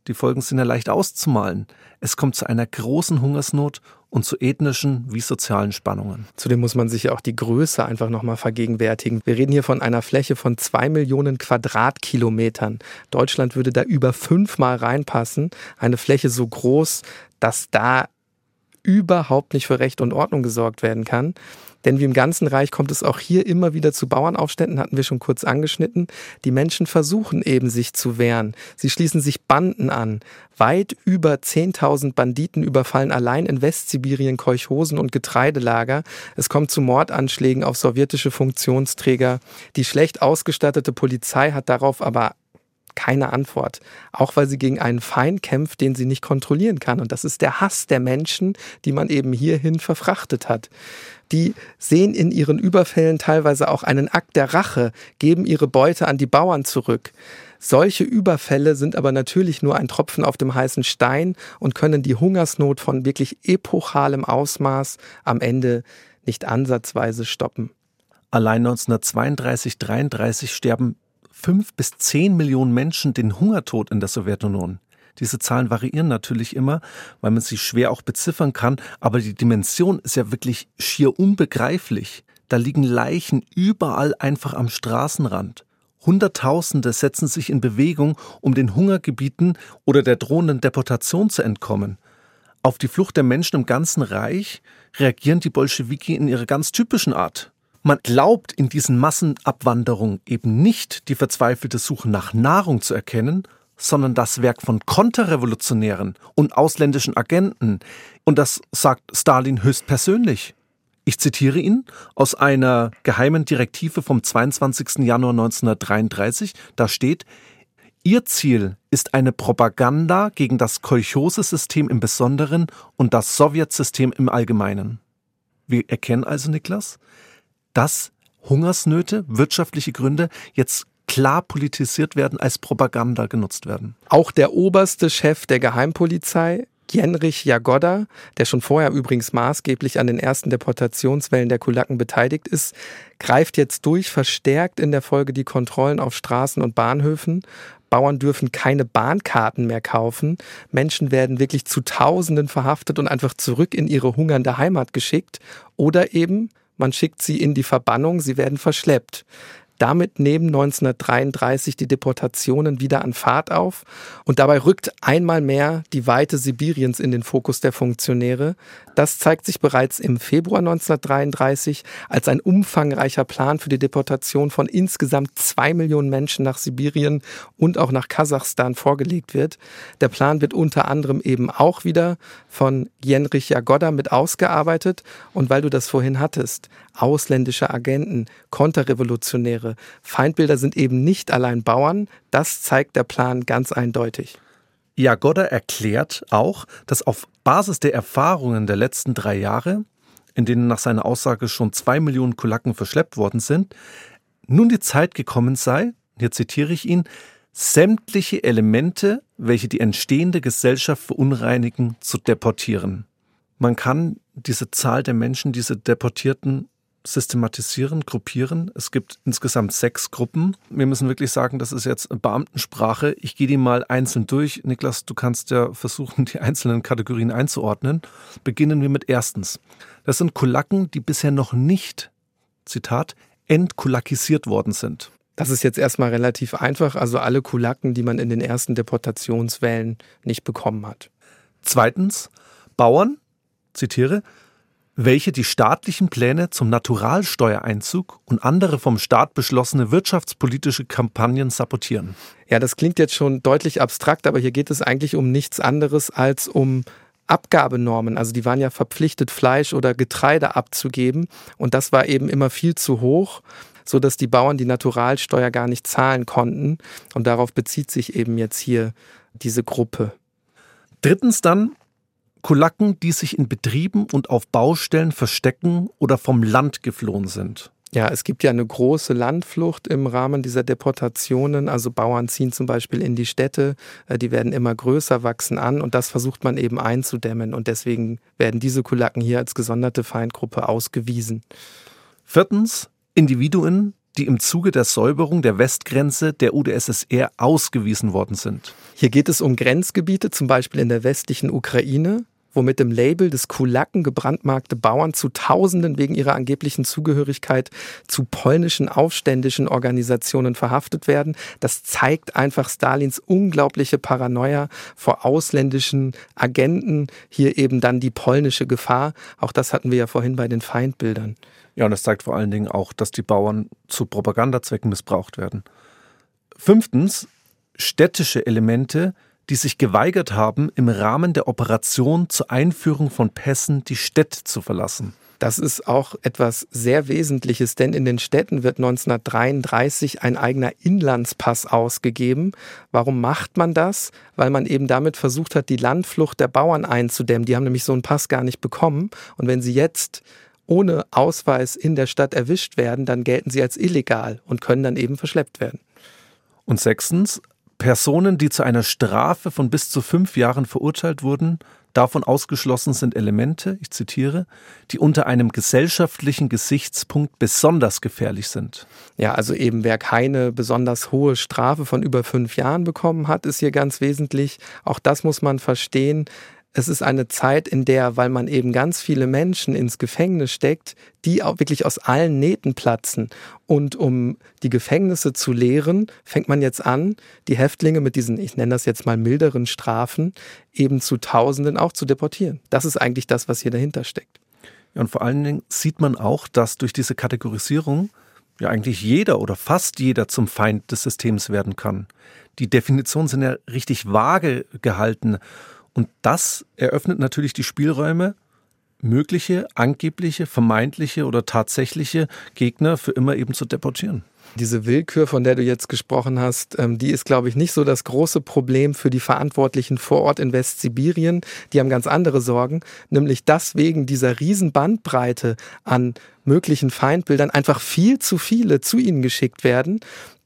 Die Folgen sind ja leicht auszumalen. Es kommt zu einer großen Hungersnot und zu ethnischen wie sozialen Spannungen. Zudem muss man sich ja auch die Größe einfach nochmal vergegenwärtigen. Wir reden hier von einer Fläche von zwei Millionen Quadratkilometern. Deutschland würde da über fünfmal reinpassen. Eine Fläche so groß, dass da überhaupt nicht für Recht und Ordnung gesorgt werden kann. Denn wie im ganzen Reich kommt es auch hier immer wieder zu Bauernaufständen, hatten wir schon kurz angeschnitten. Die Menschen versuchen eben, sich zu wehren. Sie schließen sich Banden an. Weit über 10.000 Banditen überfallen allein in Westsibirien Kolchosen und Getreidelager. Es kommt zu Mordanschlägen auf sowjetische Funktionsträger. Die schlecht ausgestattete Polizei hat darauf aber keine Antwort. Auch weil sie gegen einen Feind kämpft, den sie nicht kontrollieren kann. Und das ist der Hass der Menschen, die man eben hierhin verfrachtet hat. Die sehen in ihren Überfällen teilweise auch einen Akt der Rache, geben ihre Beute an die Bauern zurück. Solche Überfälle sind aber natürlich nur ein Tropfen auf dem heißen Stein und können die Hungersnot von wirklich epochalem Ausmaß am Ende nicht ansatzweise stoppen. Allein 1932, 33 sterben fünf bis zehn Millionen Menschen den Hungertod in der Sowjetunion. Diese Zahlen variieren natürlich immer, weil man sie schwer auch beziffern kann, aber die Dimension ist ja wirklich schier unbegreiflich. Da liegen Leichen überall einfach am Straßenrand. Hunderttausende setzen sich in Bewegung, um den Hungergebieten oder der drohenden Deportation zu entkommen. Auf die Flucht der Menschen im ganzen Reich reagieren die Bolschewiki in ihrer ganz typischen Art. Man glaubt in diesen Massenabwanderungen eben nicht die verzweifelte Suche nach Nahrung zu erkennen, sondern das Werk von Konterrevolutionären und ausländischen Agenten. Und das sagt Stalin höchstpersönlich. Ich zitiere ihn aus einer geheimen Direktive vom 22. Januar 1933. Da steht, Ihr Ziel ist eine Propaganda gegen das Kolchose-System im Besonderen und das Sowjetsystem im Allgemeinen. Wir erkennen also, Niklas, dass Hungersnöte, wirtschaftliche Gründe jetzt klar politisiert werden, als Propaganda genutzt werden. Auch der oberste Chef der Geheimpolizei, Jenrich Jagoda, der schon vorher übrigens maßgeblich an den ersten Deportationswellen der Kulaken beteiligt ist, greift jetzt durch, verstärkt in der Folge die Kontrollen auf Straßen und Bahnhöfen. Bauern dürfen keine Bahnkarten mehr kaufen. Menschen werden wirklich zu Tausenden verhaftet und einfach zurück in ihre hungernde Heimat geschickt. Oder eben man schickt sie in die Verbannung, sie werden verschleppt. Damit nehmen 1933 die Deportationen wieder an Fahrt auf und dabei rückt einmal mehr die Weite Sibiriens in den Fokus der Funktionäre. Das zeigt sich bereits im Februar 1933, als ein umfangreicher Plan für die Deportation von insgesamt zwei Millionen Menschen nach Sibirien und auch nach Kasachstan vorgelegt wird. Der Plan wird unter anderem eben auch wieder von Jenrich Jagoda mit ausgearbeitet und weil du das vorhin hattest, ausländische Agenten, Konterrevolutionäre, Feindbilder sind eben nicht allein Bauern, das zeigt der Plan ganz eindeutig. Jagoda erklärt auch, dass auf Basis der Erfahrungen der letzten drei Jahre, in denen nach seiner Aussage schon zwei Millionen Kulaken verschleppt worden sind, nun die Zeit gekommen sei, hier zitiere ich ihn, sämtliche Elemente, welche die entstehende Gesellschaft verunreinigen, zu deportieren. Man kann diese Zahl der Menschen, diese Deportierten systematisieren, gruppieren. Es gibt insgesamt sechs Gruppen. Wir müssen wirklich sagen, das ist jetzt Beamtensprache. Ich gehe die mal einzeln durch. Niklas, du kannst ja versuchen, die einzelnen Kategorien einzuordnen. Beginnen wir mit erstens. Das sind Kulaken, die bisher noch nicht, Zitat, entkulakisiert worden sind. Das ist jetzt erstmal relativ einfach. Also alle Kulaken, die man in den ersten Deportationswellen nicht bekommen hat. Zweitens, Bauern, zitiere, welche die staatlichen Pläne zum Naturalsteuereinzug und andere vom Staat beschlossene wirtschaftspolitische Kampagnen sabotieren. Ja, das klingt jetzt schon deutlich abstrakt, aber hier geht es eigentlich um nichts anderes als um Abgabenormen. Also die waren ja verpflichtet, Fleisch oder Getreide abzugeben und das war eben immer viel zu hoch so dass die Bauern die Naturalsteuer gar nicht zahlen konnten. Und darauf bezieht sich eben jetzt hier diese Gruppe. Drittens dann Kulaken, die sich in Betrieben und auf Baustellen verstecken oder vom Land geflohen sind. Ja, es gibt ja eine große Landflucht im Rahmen dieser Deportationen. Also Bauern ziehen zum Beispiel in die Städte, äh, die werden immer größer, wachsen an und das versucht man eben einzudämmen. Und deswegen werden diese Kulaken hier als gesonderte Feindgruppe ausgewiesen. Viertens, Individuen, die im Zuge der Säuberung der Westgrenze der UdSSR ausgewiesen worden sind. Hier geht es um Grenzgebiete, zum Beispiel in der westlichen Ukraine, wo mit dem Label des Kulaken gebrandmarkte Bauern zu Tausenden wegen ihrer angeblichen Zugehörigkeit zu polnischen aufständischen Organisationen verhaftet werden. Das zeigt einfach Stalins unglaubliche Paranoia vor ausländischen Agenten. Hier eben dann die polnische Gefahr. Auch das hatten wir ja vorhin bei den Feindbildern. Ja, und es zeigt vor allen Dingen auch, dass die Bauern zu Propagandazwecken missbraucht werden. Fünftens, städtische Elemente, die sich geweigert haben, im Rahmen der Operation zur Einführung von Pässen die Städte zu verlassen. Das ist auch etwas sehr Wesentliches, denn in den Städten wird 1933 ein eigener Inlandspass ausgegeben. Warum macht man das? Weil man eben damit versucht hat, die Landflucht der Bauern einzudämmen. Die haben nämlich so einen Pass gar nicht bekommen. Und wenn sie jetzt ohne Ausweis in der Stadt erwischt werden, dann gelten sie als illegal und können dann eben verschleppt werden. Und sechstens, Personen, die zu einer Strafe von bis zu fünf Jahren verurteilt wurden, Davon ausgeschlossen sind Elemente, ich zitiere, die unter einem gesellschaftlichen Gesichtspunkt besonders gefährlich sind. Ja, also eben wer keine besonders hohe Strafe von über fünf Jahren bekommen hat, ist hier ganz wesentlich. Auch das muss man verstehen es ist eine Zeit, in der, weil man eben ganz viele Menschen ins Gefängnis steckt, die auch wirklich aus allen Nähten platzen. Und um die Gefängnisse zu leeren, fängt man jetzt an, die Häftlinge mit diesen, ich nenne das jetzt mal milderen Strafen, eben zu Tausenden auch zu deportieren. Das ist eigentlich das, was hier dahinter steckt. Ja, und vor allen Dingen sieht man auch, dass durch diese Kategorisierung ja eigentlich jeder oder fast jeder zum Feind des Systems werden kann. Die Definitionen sind ja richtig vage gehalten. Und das eröffnet natürlich die Spielräume, mögliche, angebliche, vermeintliche oder tatsächliche Gegner für immer eben zu deportieren. Diese Willkür, von der du jetzt gesprochen hast, ähm, die ist, glaube ich, nicht so das große Problem für die Verantwortlichen vor Ort in Westsibirien. Die haben ganz andere Sorgen, nämlich dass wegen dieser riesen Bandbreite an möglichen Feindbildern einfach viel zu viele zu ihnen geschickt werden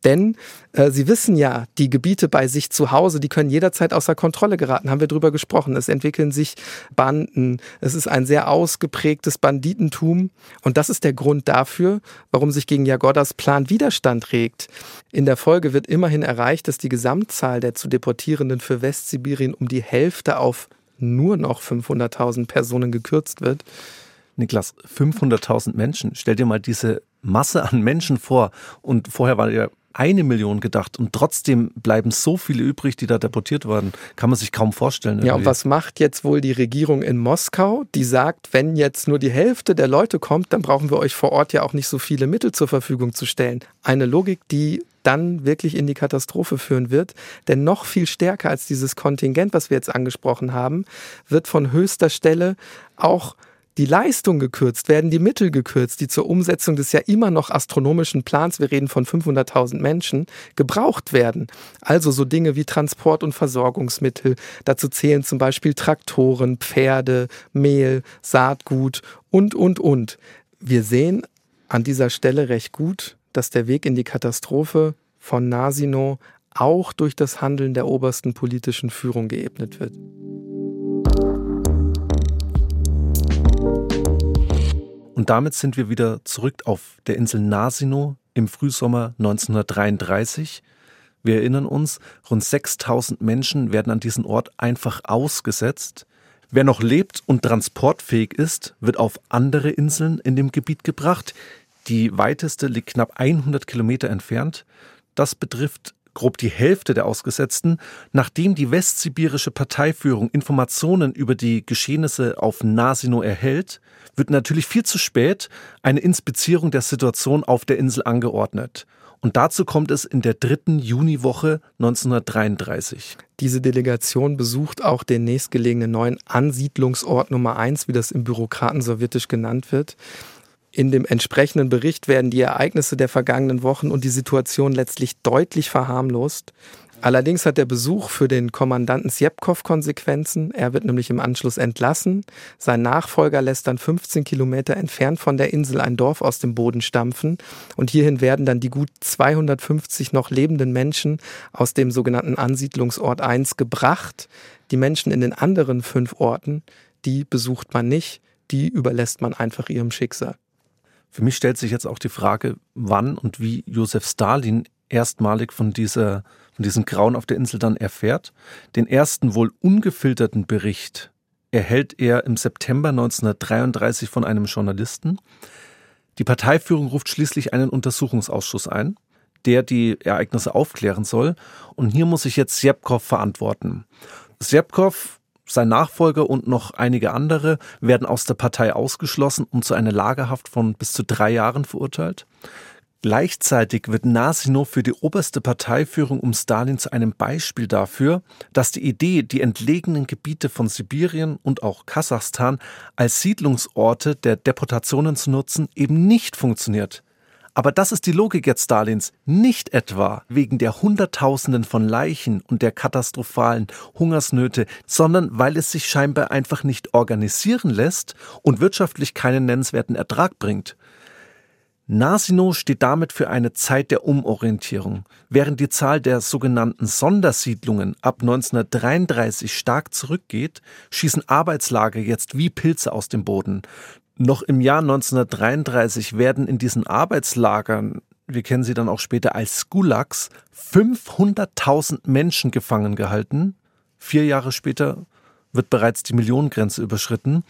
denn äh, Sie wissen ja, die Gebiete bei sich zu Hause, die können jederzeit außer Kontrolle geraten, haben wir drüber gesprochen. Es entwickeln sich Banden, es ist ein sehr ausgeprägtes Banditentum und das ist der Grund dafür, warum sich gegen Jagodas Plan Widerstand regt. In der Folge wird immerhin erreicht, dass die Gesamtzahl der zu Deportierenden für Westsibirien um die Hälfte auf nur noch 500.000 Personen gekürzt wird. Niklas, 500.000 Menschen. Stell dir mal diese Masse an Menschen vor. Und vorher war ja eine Million gedacht und trotzdem bleiben so viele übrig, die da deportiert werden. Kann man sich kaum vorstellen. Irgendwie. Ja, und was macht jetzt wohl die Regierung in Moskau? Die sagt, wenn jetzt nur die Hälfte der Leute kommt, dann brauchen wir euch vor Ort ja auch nicht so viele Mittel zur Verfügung zu stellen. Eine Logik, die dann wirklich in die Katastrophe führen wird. Denn noch viel stärker als dieses Kontingent, was wir jetzt angesprochen haben, wird von höchster Stelle auch die Leistung gekürzt, werden die Mittel gekürzt, die zur Umsetzung des ja immer noch astronomischen Plans, wir reden von 500.000 Menschen, gebraucht werden. Also so Dinge wie Transport- und Versorgungsmittel. Dazu zählen zum Beispiel Traktoren, Pferde, Mehl, Saatgut und, und, und. Wir sehen an dieser Stelle recht gut, dass der Weg in die Katastrophe von Nasino auch durch das Handeln der obersten politischen Führung geebnet wird. Und damit sind wir wieder zurück auf der Insel Nasino im Frühsommer 1933. Wir erinnern uns, rund 6000 Menschen werden an diesen Ort einfach ausgesetzt. Wer noch lebt und transportfähig ist, wird auf andere Inseln in dem Gebiet gebracht. Die weiteste liegt knapp 100 Kilometer entfernt. Das betrifft grob die Hälfte der Ausgesetzten, nachdem die westsibirische Parteiführung Informationen über die Geschehnisse auf Nasino erhält, wird natürlich viel zu spät eine Inspizierung der Situation auf der Insel angeordnet. Und dazu kommt es in der dritten Juniwoche 1933. Diese Delegation besucht auch den nächstgelegenen neuen Ansiedlungsort Nummer eins, wie das im Bürokraten sowjetisch genannt wird. In dem entsprechenden Bericht werden die Ereignisse der vergangenen Wochen und die Situation letztlich deutlich verharmlost. Allerdings hat der Besuch für den Kommandanten Sjepkov Konsequenzen. Er wird nämlich im Anschluss entlassen. Sein Nachfolger lässt dann 15 Kilometer entfernt von der Insel ein Dorf aus dem Boden stampfen. Und hierhin werden dann die gut 250 noch lebenden Menschen aus dem sogenannten Ansiedlungsort 1 gebracht. Die Menschen in den anderen fünf Orten, die besucht man nicht. Die überlässt man einfach ihrem Schicksal. Für mich stellt sich jetzt auch die Frage, wann und wie Josef Stalin erstmalig von dieser, von diesem Grauen auf der Insel dann erfährt. Den ersten wohl ungefilterten Bericht erhält er im September 1933 von einem Journalisten. Die Parteiführung ruft schließlich einen Untersuchungsausschuss ein, der die Ereignisse aufklären soll. Und hier muss sich jetzt Sjepkov verantworten. Sjepkov sein Nachfolger und noch einige andere werden aus der Partei ausgeschlossen und zu einer Lagerhaft von bis zu drei Jahren verurteilt. Gleichzeitig wird Nasino für die oberste Parteiführung um Stalin zu einem Beispiel dafür, dass die Idee, die entlegenen Gebiete von Sibirien und auch Kasachstan als Siedlungsorte der Deportationen zu nutzen, eben nicht funktioniert. Aber das ist die Logik jetzt Stalins, nicht etwa wegen der Hunderttausenden von Leichen und der katastrophalen Hungersnöte, sondern weil es sich scheinbar einfach nicht organisieren lässt und wirtschaftlich keinen nennenswerten Ertrag bringt. Nasino steht damit für eine Zeit der Umorientierung. Während die Zahl der sogenannten Sondersiedlungen ab 1933 stark zurückgeht, schießen Arbeitslager jetzt wie Pilze aus dem Boden. Noch im Jahr 1933 werden in diesen Arbeitslagern, wir kennen sie dann auch später als Gulags, 500.000 Menschen gefangen gehalten. Vier Jahre später wird bereits die Millionengrenze überschritten.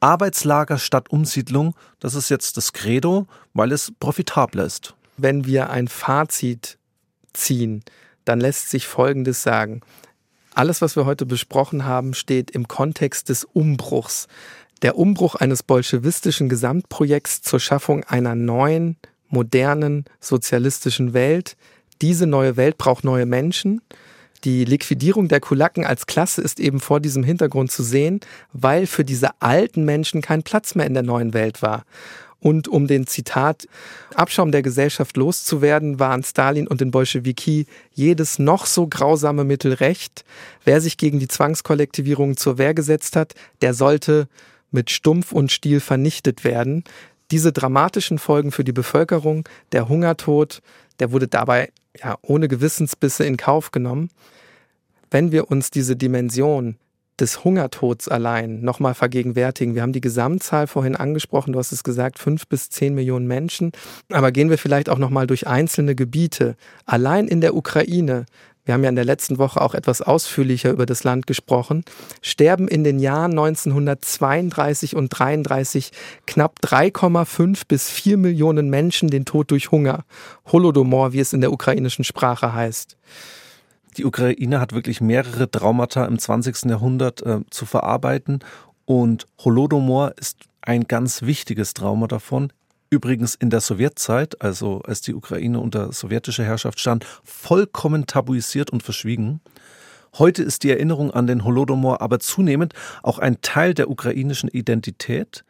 Arbeitslager statt Umsiedlung, das ist jetzt das Credo, weil es profitabler ist. Wenn wir ein Fazit ziehen, dann lässt sich Folgendes sagen. Alles, was wir heute besprochen haben, steht im Kontext des Umbruchs. Der Umbruch eines bolschewistischen Gesamtprojekts zur Schaffung einer neuen, modernen, sozialistischen Welt. Diese neue Welt braucht neue Menschen. Die Liquidierung der Kulaken als Klasse ist eben vor diesem Hintergrund zu sehen, weil für diese alten Menschen kein Platz mehr in der neuen Welt war. Und um den Zitat Abschaum der Gesellschaft loszuwerden, waren Stalin und den Bolschewiki jedes noch so grausame Mittel recht. Wer sich gegen die Zwangskollektivierung zur Wehr gesetzt hat, der sollte mit Stumpf und Stiel vernichtet werden. Diese dramatischen Folgen für die Bevölkerung, der Hungertod, der wurde dabei ja ohne Gewissensbisse in Kauf genommen. Wenn wir uns diese Dimension des Hungertods allein nochmal vergegenwärtigen. Wir haben die Gesamtzahl vorhin angesprochen, du hast es gesagt, fünf bis zehn Millionen Menschen. Aber gehen wir vielleicht auch nochmal durch einzelne Gebiete. Allein in der Ukraine wir haben ja in der letzten Woche auch etwas ausführlicher über das Land gesprochen, sterben in den Jahren 1932 und 33 knapp 3,5 bis 4 Millionen Menschen den Tod durch Hunger. Holodomor, wie es in der ukrainischen Sprache heißt. Die Ukraine hat wirklich mehrere Traumata im 20. Jahrhundert äh, zu verarbeiten und Holodomor ist ein ganz wichtiges Trauma davon. Übrigens in der Sowjetzeit, also als die Ukraine unter sowjetischer Herrschaft stand, vollkommen tabuisiert und verschwiegen. Heute ist die Erinnerung an den Holodomor aber zunehmend auch ein Teil der ukrainischen Identität.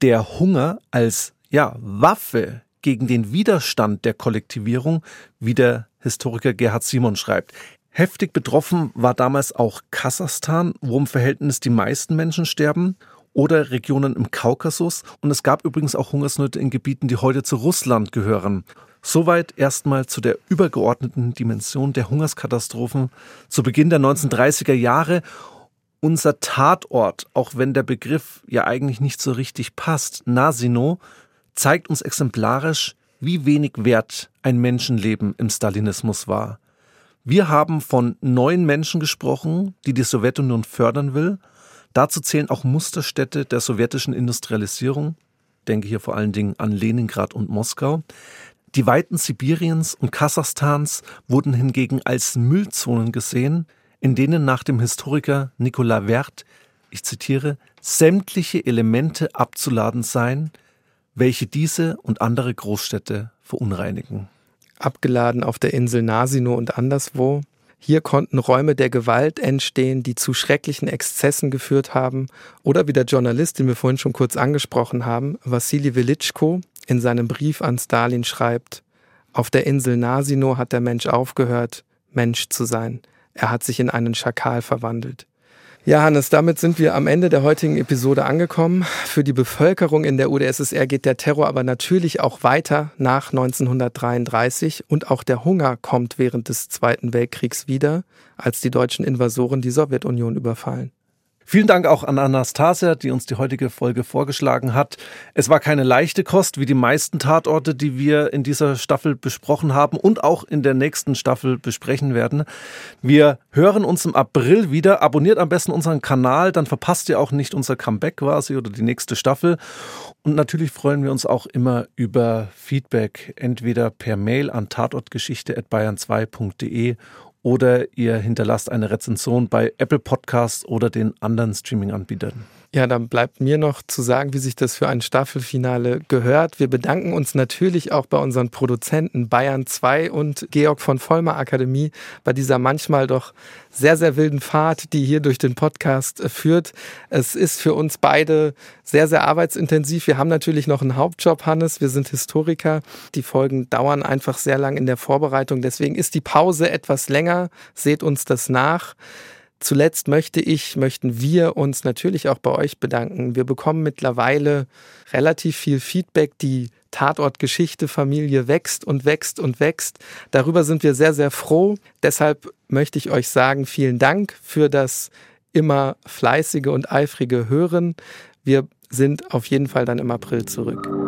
Der Hunger als ja, Waffe gegen den Widerstand der Kollektivierung, wie der Historiker Gerhard Simon schreibt. Heftig betroffen war damals auch Kasachstan, wo im Verhältnis die meisten Menschen sterben oder Regionen im Kaukasus. Und es gab übrigens auch Hungersnöte in Gebieten, die heute zu Russland gehören. Soweit erstmal zu der übergeordneten Dimension der Hungerskatastrophen zu Beginn der 1930er Jahre. Unser Tatort, auch wenn der Begriff ja eigentlich nicht so richtig passt, Nasino, zeigt uns exemplarisch, wie wenig wert ein Menschenleben im Stalinismus war. Wir haben von neuen Menschen gesprochen, die die Sowjetunion fördern will, Dazu zählen auch Musterstädte der sowjetischen Industrialisierung, denke hier vor allen Dingen an Leningrad und Moskau. Die Weiten Sibiriens und Kasachstans wurden hingegen als Müllzonen gesehen, in denen nach dem Historiker Nicolas Wert, ich zitiere, sämtliche Elemente abzuladen seien, welche diese und andere Großstädte verunreinigen. Abgeladen auf der Insel Nasino und anderswo hier konnten Räume der Gewalt entstehen, die zu schrecklichen Exzessen geführt haben. Oder wie der Journalist, den wir vorhin schon kurz angesprochen haben, Wassili Velitschko, in seinem Brief an Stalin schreibt, auf der Insel Nasino hat der Mensch aufgehört, Mensch zu sein. Er hat sich in einen Schakal verwandelt. Ja, Hannes, damit sind wir am Ende der heutigen Episode angekommen. Für die Bevölkerung in der UdSSR geht der Terror aber natürlich auch weiter nach 1933 und auch der Hunger kommt während des Zweiten Weltkriegs wieder, als die deutschen Invasoren die Sowjetunion überfallen. Vielen Dank auch an Anastasia, die uns die heutige Folge vorgeschlagen hat. Es war keine leichte Kost, wie die meisten Tatorte, die wir in dieser Staffel besprochen haben und auch in der nächsten Staffel besprechen werden. Wir hören uns im April wieder. Abonniert am besten unseren Kanal, dann verpasst ihr auch nicht unser Comeback quasi oder die nächste Staffel. Und natürlich freuen wir uns auch immer über Feedback, entweder per Mail an tatortgeschichte.bayern2.de oder ihr hinterlasst eine Rezension bei Apple Podcasts oder den anderen Streaming-Anbietern. Ja, dann bleibt mir noch zu sagen, wie sich das für ein Staffelfinale gehört. Wir bedanken uns natürlich auch bei unseren Produzenten Bayern 2 und Georg von Vollmer Akademie bei dieser manchmal doch sehr, sehr wilden Fahrt, die hier durch den Podcast äh, führt. Es ist für uns beide sehr, sehr arbeitsintensiv. Wir haben natürlich noch einen Hauptjob, Hannes. Wir sind Historiker. Die Folgen dauern einfach sehr lang in der Vorbereitung. Deswegen ist die Pause etwas länger. Seht uns das nach. Zuletzt möchte ich, möchten wir uns natürlich auch bei euch bedanken. Wir bekommen mittlerweile relativ viel Feedback. Die Tatortgeschichte Familie wächst und wächst und wächst. Darüber sind wir sehr, sehr froh. Deshalb möchte ich euch sagen, vielen Dank für das immer fleißige und eifrige Hören. Wir sind auf jeden Fall dann im April zurück.